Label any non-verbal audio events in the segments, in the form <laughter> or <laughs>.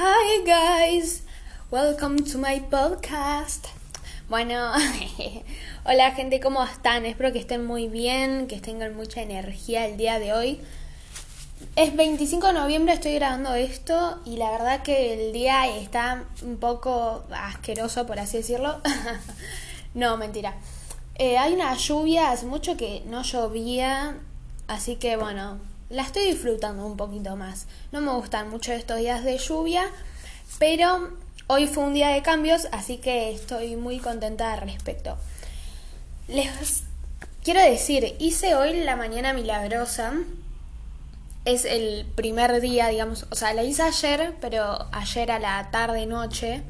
Hi guys, welcome to my podcast. Bueno, <laughs> hola gente, ¿cómo están? Espero que estén muy bien, que tengan mucha energía el día de hoy. Es 25 de noviembre, estoy grabando esto y la verdad que el día está un poco asqueroso, por así decirlo. <laughs> no, mentira. Eh, hay una lluvia, hace mucho que no llovía, así que bueno, la estoy disfrutando un poquito más. No me gustan mucho estos días de lluvia, pero hoy fue un día de cambios, así que estoy muy contenta al respecto. Les quiero decir, hice hoy la mañana milagrosa. Es el primer día, digamos, o sea, la hice ayer, pero ayer a la tarde noche.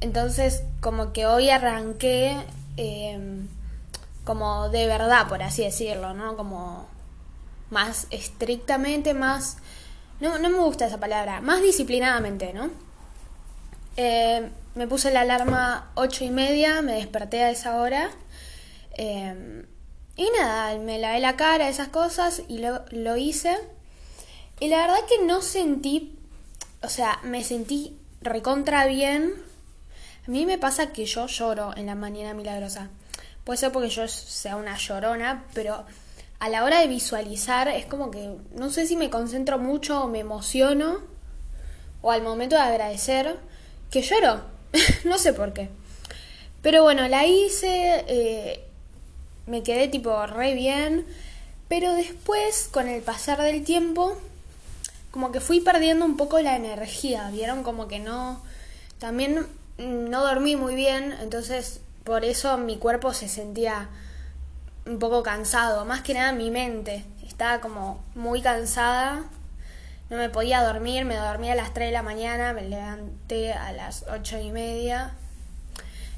Entonces, como que hoy arranqué em, como de verdad, por así decirlo, ¿no? Como más estrictamente, más... No, no me gusta esa palabra, más disciplinadamente, ¿no? Eh, me puse la alarma ocho y media, me desperté a esa hora. Eh, y nada, me lavé la cara, esas cosas, y lo, lo hice. Y la verdad que no sentí, o sea, me sentí recontra bien. A mí me pasa que yo lloro en la mañana milagrosa. Puede ser porque yo sea una llorona, pero a la hora de visualizar es como que no sé si me concentro mucho o me emociono o al momento de agradecer que lloro. <laughs> no sé por qué. Pero bueno, la hice, eh, me quedé tipo re bien, pero después con el pasar del tiempo como que fui perdiendo un poco la energía, vieron como que no, también no dormí muy bien, entonces por eso mi cuerpo se sentía un poco cansado, más que nada mi mente. Estaba como muy cansada, no me podía dormir, me dormía a las 3 de la mañana, me levanté a las 8 y media.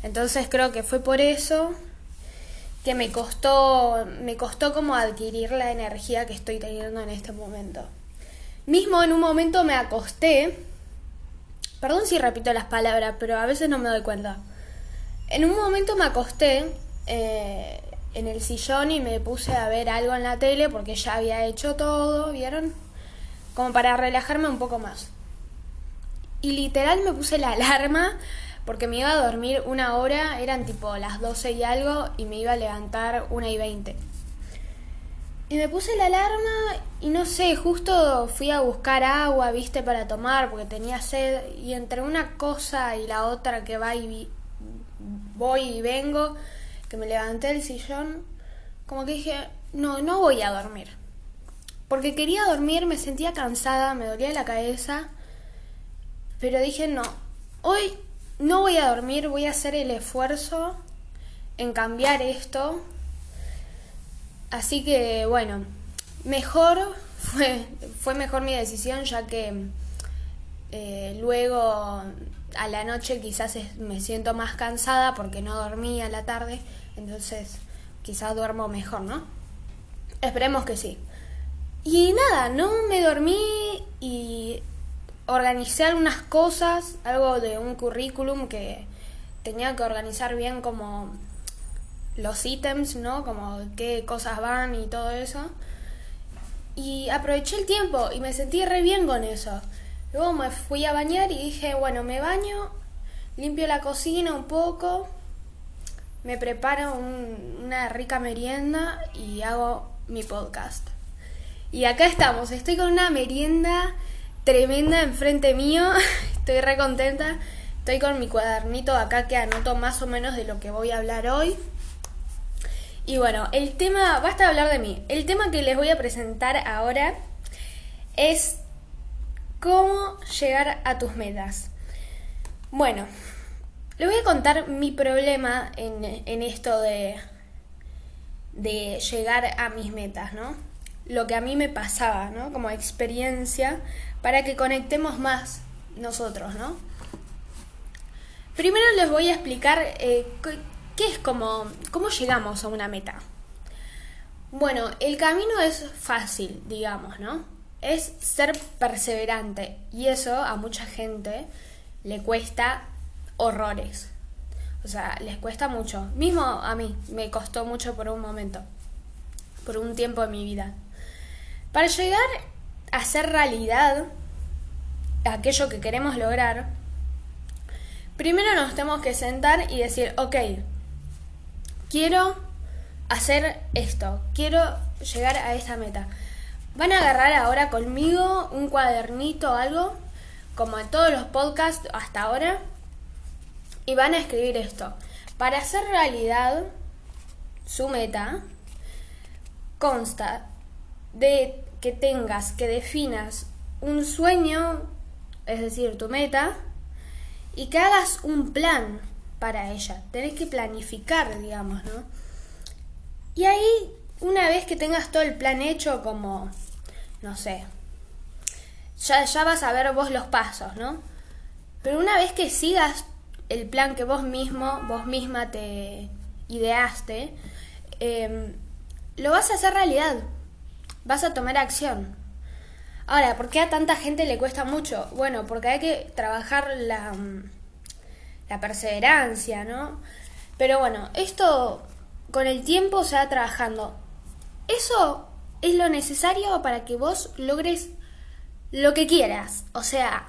Entonces creo que fue por eso que me costó, me costó como adquirir la energía que estoy teniendo en este momento. Mismo en un momento me acosté, perdón si repito las palabras, pero a veces no me doy cuenta. En un momento me acosté, eh, en el sillón y me puse a ver algo en la tele porque ya había hecho todo, ¿vieron? Como para relajarme un poco más. Y literal me puse la <laughs> alarma porque me iba a dormir una hora, eran tipo las 12 y algo, y me iba a levantar una y 20. Y me puse la alarma y no sé, justo fui a buscar agua, viste, para tomar porque tenía sed. Y entre una cosa y la otra que va y voy y vengo, me levanté del sillón, como que dije, no, no voy a dormir. Porque quería dormir, me sentía cansada, me dolía la cabeza, pero dije, no, hoy no voy a dormir, voy a hacer el esfuerzo en cambiar esto. Así que bueno, mejor <laughs> fue, fue mejor mi decisión ya que eh, luego a la noche quizás me siento más cansada porque no dormí a la tarde entonces, quizás duermo mejor, ¿no? Esperemos que sí. Y nada, no me dormí y organicé algunas cosas, algo de un currículum que tenía que organizar bien como los ítems, ¿no? Como qué cosas van y todo eso. Y aproveché el tiempo y me sentí re bien con eso. Luego me fui a bañar y dije, bueno, me baño, limpio la cocina un poco me preparo una rica merienda y hago mi podcast. Y acá estamos, estoy con una merienda tremenda enfrente mío, <laughs> estoy re contenta, estoy con mi cuadernito acá que anoto más o menos de lo que voy a hablar hoy. Y bueno, el tema, basta hablar de mí, el tema que les voy a presentar ahora es cómo llegar a tus metas. Bueno, le voy a contar mi problema en, esto de, de llegar a mis metas, ¿no? Lo que a mí me pasaba, ¿no? Como experiencia para que conectemos más nosotros, ¿no? Primero les voy a explicar eh, qué es como, cómo llegamos a una meta. Bueno, el camino es fácil, digamos, ¿no? Es ser perseverante y eso a mucha gente le cuesta horrores. O sea, les cuesta mucho. Mismo a mí, me costó mucho por un momento, por un tiempo de mi vida. Para llegar a ser realidad aquello que queremos lograr, primero nos tenemos que sentar y decir, ok, quiero hacer esto, quiero llegar a esta meta. Van a agarrar ahora conmigo un cuadernito o algo, como en todos los podcasts hasta ahora, y van a escribir esto. Para hacer realidad su meta, consta de que tengas, que definas un sueño, es decir, tu meta, y que hagas un plan para ella. Tenés que planificar, digamos, ¿no? Y ahí, una vez que tengas todo el plan hecho, como, no sé, ya, ya vas a ver vos los pasos, ¿no? Pero una vez que sigas el plan que vos mismo, vos misma te ideaste, em, lo vas a hacer realidad. Vas a tomar acción. Ahora, ¿por qué a tanta gente le cuesta mucho? Bueno, porque hay que trabajar la, la perseverancia, ¿no? Pero bueno, esto con el tiempo se va trabajando. Eso es lo necesario para que vos logres lo que quieras. O sea,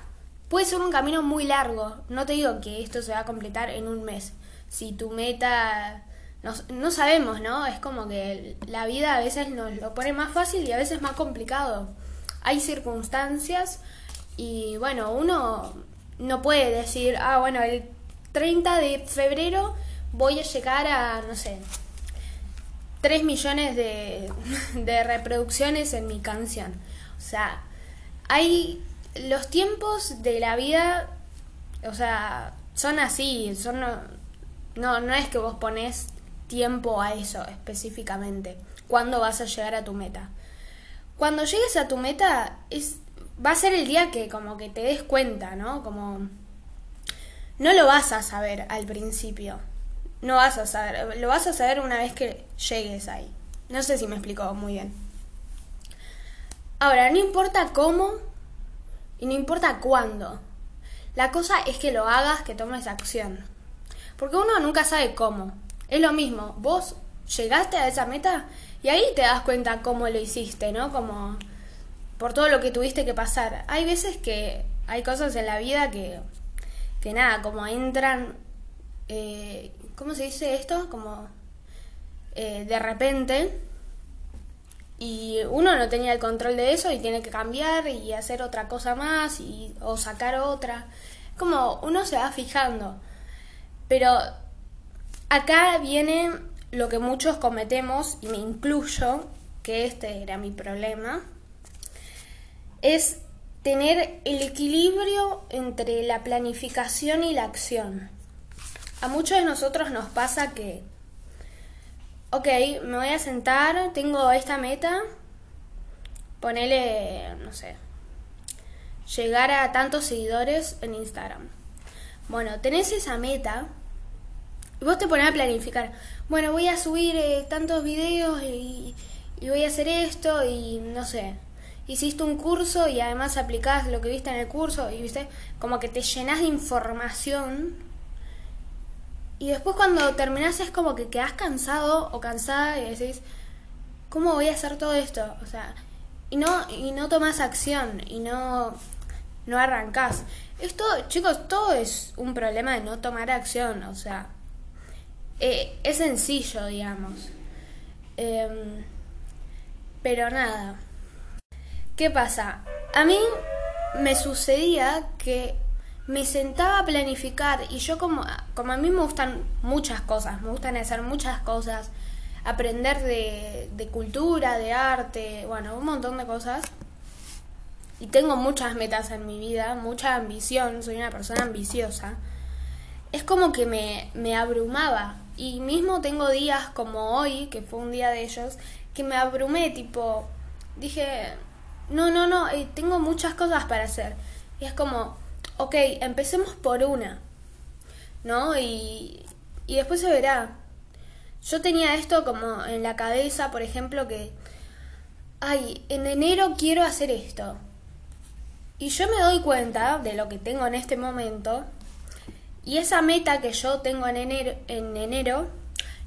puede ser un camino muy largo. No te digo que esto se va a completar en un mes. Si tu meta... No, no sabemos, ¿no? Es como que la vida a veces nos lo pone más fácil y a veces más complicado. Hay circunstancias y bueno, uno no puede decir, ah, bueno, el 30 de febrero voy a llegar a, no sé, 3 millones de, <laughs> de reproducciones en mi canción. O sea, hay los tiempos de la vida, o sea, son así, son no, no, es que vos pones tiempo a eso específicamente, cuándo vas a llegar a tu meta. Cuando llegues a tu meta es va a ser el día que como que te des cuenta, ¿no? Como no lo vas a saber al principio. No vas a saber, lo vas a saber una vez que llegues ahí. No sé si me explico muy bien. Ahora, no importa cómo no importa cuándo. La cosa es que lo hagas, que tomes acción. Porque uno nunca sabe cómo. Es lo mismo, vos llegaste a esa meta y ahí te das cuenta cómo lo hiciste, ¿no? Como por todo lo que tuviste que pasar. Hay veces que hay cosas en la vida que, que nada, como entran, eh, ¿cómo se dice esto? Como eh, de repente y uno no tenía el control de eso y tiene que cambiar y hacer otra cosa más y, o sacar otra. Como uno se va fijando. Pero acá viene lo que muchos cometemos, y me incluyo, que este era mi problema, es tener el equilibrio entre la planificación y la acción. A muchos de nosotros nos pasa que ok, me voy a sentar, tengo esta meta, ponele, no sé, llegar a tantos seguidores en Instagram. Bueno, tenés esa meta y vos te pones a planificar. Bueno, voy a subir eh, tantos videos y, voy a hacer esto y no sé. Hiciste un curso y además aplicás lo que viste en el curso y viste como que te llenas de información y después cuando terminás es como que quedás cansado o cansada y decís, ¿cómo voy a hacer todo esto? O sea, y no, y no tomás acción y no, no arrancás. Esto, chicos, todo es un problema de no tomar acción, o sea, eh, es sencillo, digamos. Em, pero nada. ¿Qué pasa? A mí me sucedía que me sentaba a planificar y yo como, como a mí me gustan muchas cosas, me gustan hacer muchas cosas, aprender de, de cultura, de arte, bueno, un montón de cosas. Y tengo muchas metas en mi vida, mucha ambición, soy una persona ambiciosa. Es como que me, me abrumaba. Y mismo tengo días como hoy, que fue un día de ellos, que me abrumé, tipo, dije, no, no, no, eh, tengo muchas cosas para hacer. Y es como, ok, empecemos por una, ¿no? Y, y después se verá. Yo tenía esto como en la cabeza, por ejemplo, que, ay, en enero quiero hacer esto. Y yo me doy cuenta de lo que tengo en este momento. Y esa meta que yo tengo en enero, en enero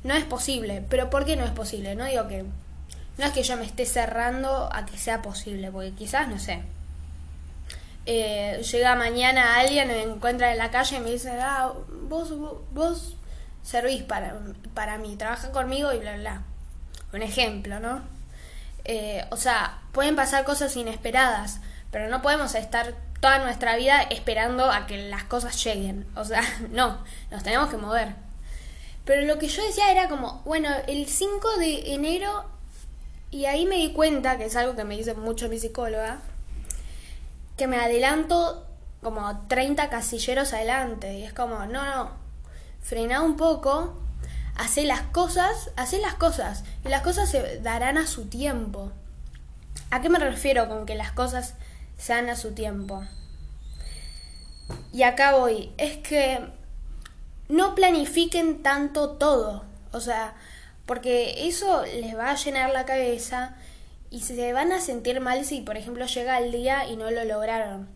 no es posible. Pero ¿por qué no es posible? No digo que... No es que yo me esté cerrando a que sea posible, porque quizás, no sé, eh, llega mañana alguien, me encuentra en la calle y me dice, ah, vos, vos, servís para, para mí, trabaja conmigo y bla, bla. Un ejemplo, ¿no? Eh, o sea, pueden pasar cosas inesperadas, pero no podemos estar toda nuestra vida esperando a que las cosas lleguen. O sea, <laughs> no, nos tenemos que mover. Pero lo que yo decía era como, bueno, el 5 de enero, y ahí me di cuenta, que es algo que me dice mucho mi psicóloga, que me adelanto como 30 casilleros adelante. Y es como, no, no, frena un poco, hace las cosas, hace las cosas, y las cosas se darán a su tiempo. ¿A qué me refiero con que las cosas sean a su tiempo? Y acá voy, es que no planifiquen tanto todo, o sea, porque eso les va a llenar la cabeza y se van a sentir mal si, por ejemplo, llega el día y no lo lograron.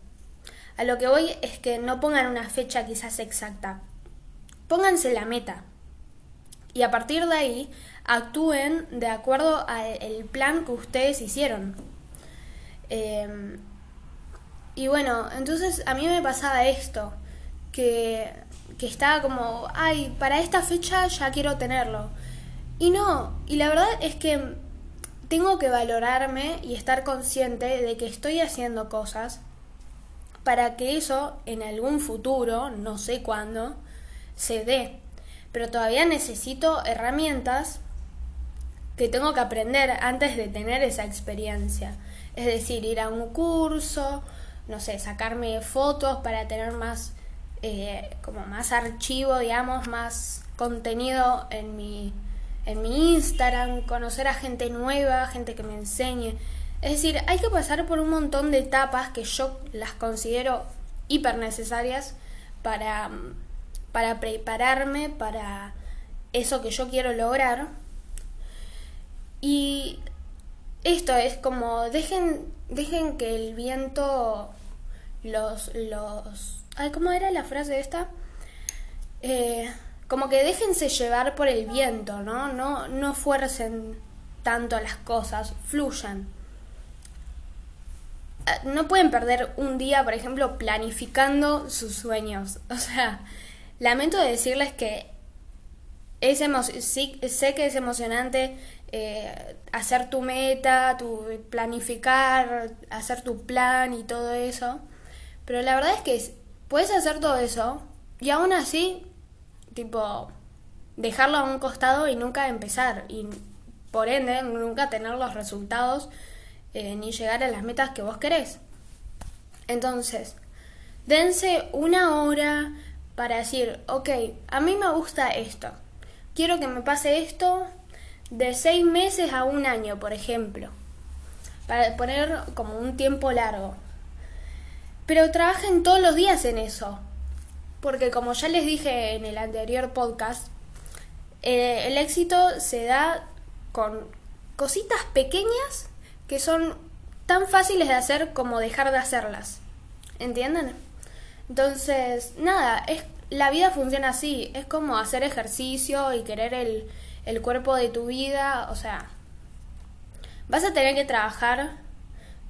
A lo que voy es que no pongan una fecha quizás exacta, pónganse la meta y a partir de ahí actúen de acuerdo al plan que ustedes hicieron. Em, y bueno, entonces a mí me pasaba esto, que, que estaba como, ay, para esta fecha ya quiero tenerlo. Y no, y la verdad es que tengo que valorarme y estar consciente de que estoy haciendo cosas para que eso en algún futuro, no sé cuándo, se dé. Pero todavía necesito herramientas que tengo que aprender antes de tener esa experiencia. Es decir, ir a un curso, no sé, sacarme fotos para tener más, eh, como más archivo, digamos, más contenido en mi, en mi Instagram, conocer a gente nueva, gente que me enseñe. Es decir, hay que pasar por un montón de etapas que yo las considero hiper necesarias para, para prepararme para eso que yo quiero lograr. Y esto es como dejen dejen que el viento los los ay cómo era la frase esta eh, como que déjense llevar por el viento no no no fuercen tanto las cosas fluyan ah, no pueden perder un día por ejemplo planificando sus sueños <laughs> o sea lamento decirles que es sí, sé que es emocionante eh, hacer tu meta, tu planificar, hacer tu plan y todo eso. Pero la verdad es que puedes hacer todo eso y aún así, tipo, dejarlo a un costado y nunca empezar. Y por ende, nunca tener los resultados eh, ni llegar a las metas que vos querés. Entonces, dense una hora para decir, ok, a mí me gusta esto. Quiero que me pase esto de seis meses a un año, por ejemplo, para poner como un tiempo largo. Pero trabajen todos los días en eso, porque como ya les dije en el anterior podcast, eh, el éxito se da con cositas pequeñas que son tan fáciles de hacer como dejar de hacerlas. ¿Entienden? Entonces, nada, es, la vida funciona así, es como hacer ejercicio y querer el, el cuerpo de tu vida, o sea, vas a tener que trabajar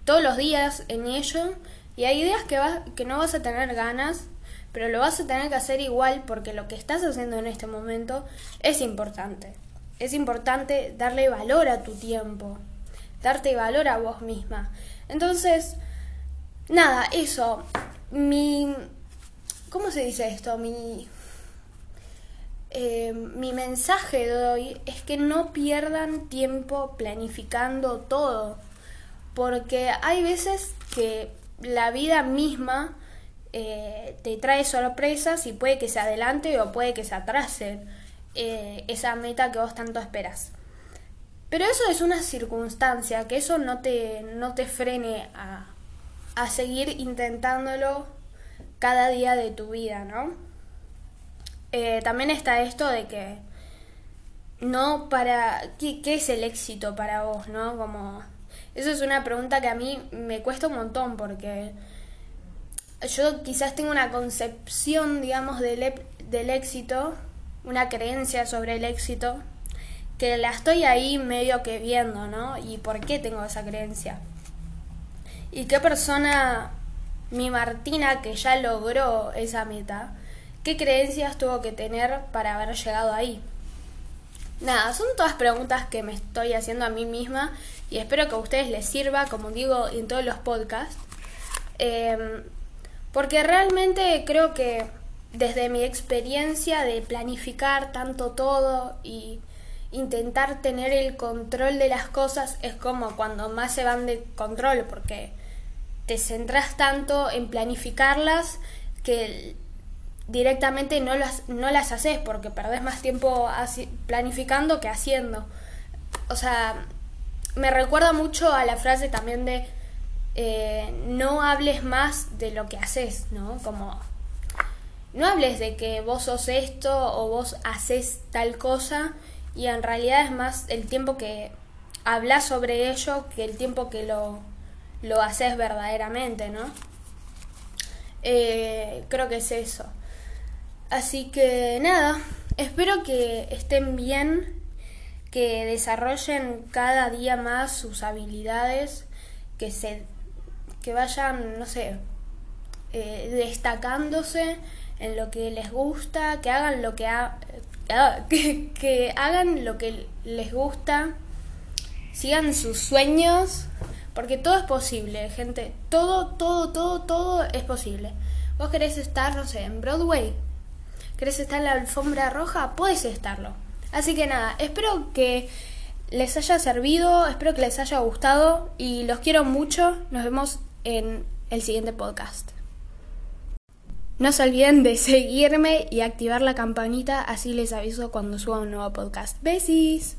todos los días en ello y hay días que, vas, que no vas a tener ganas, pero lo vas a tener que hacer igual porque lo que estás haciendo en este momento es importante. Es importante darle valor a tu tiempo, darte valor a vos misma. Entonces, nada, eso, mi... ¿Cómo se dice esto? Mi eh, mi mensaje de hoy es que no pierdan tiempo planificando todo, porque hay veces que la vida misma eh, te trae sorpresas y puede que se adelante o puede que se atrase eh, esa meta que vos tanto esperas. Pero eso es una circunstancia, que eso no te, no te frene a, a seguir intentándolo cada día de tu vida, ¿no? Eh, también está esto de que no para ¿qué, es el éxito para vos no como eso es una pregunta que a mí me cuesta un montón porque yo quizás tengo una concepción digamos del, del éxito una creencia sobre el éxito que la estoy ahí medio que viendo no y por qué tengo esa creencia y qué persona mi Martina que ya logró esa meta, ¿qué creencias tuvo que tener para haber llegado ahí? Nada, son todas preguntas que me estoy haciendo a mí misma y espero que a ustedes les sirva, como digo en todos los podcasts. Em, porque realmente creo que desde mi experiencia de planificar tanto todo y intentar tener el control de las cosas es como cuando más se van de control porque te centras tanto en planificarlas que directamente no las, no las haces porque perdés más tiempo planificando que haciendo. O sea, me recuerda mucho a la frase también de eh, no hables más de lo que haces, ¿no? Como no hables de que vos sos esto o vos haces tal cosa y en realidad es más el tiempo que hablas sobre ello que el tiempo que lo, lo haces verdaderamente, ¿no? Eh, creo que es eso. Así que nada, espero que estén bien, que desarrollen cada día más sus habilidades, que se que vayan, no sé, eh, destacándose en lo que les gusta, que hagan lo que, ha, <laughs> que, hagan lo que les gusta, sigan sus sueños, porque todo es posible, gente. Todo, todo, todo, todo es posible. Vos querés estar, no sé, en Broadway. ¿Querés estar en la alfombra roja? Puedes estarlo. Así que nada, espero que les haya servido, espero que les haya gustado y los quiero mucho. Nos vemos en el siguiente podcast. No se olviden de seguirme y activar la campanita, así les aviso cuando suba un nuevo podcast. Besis.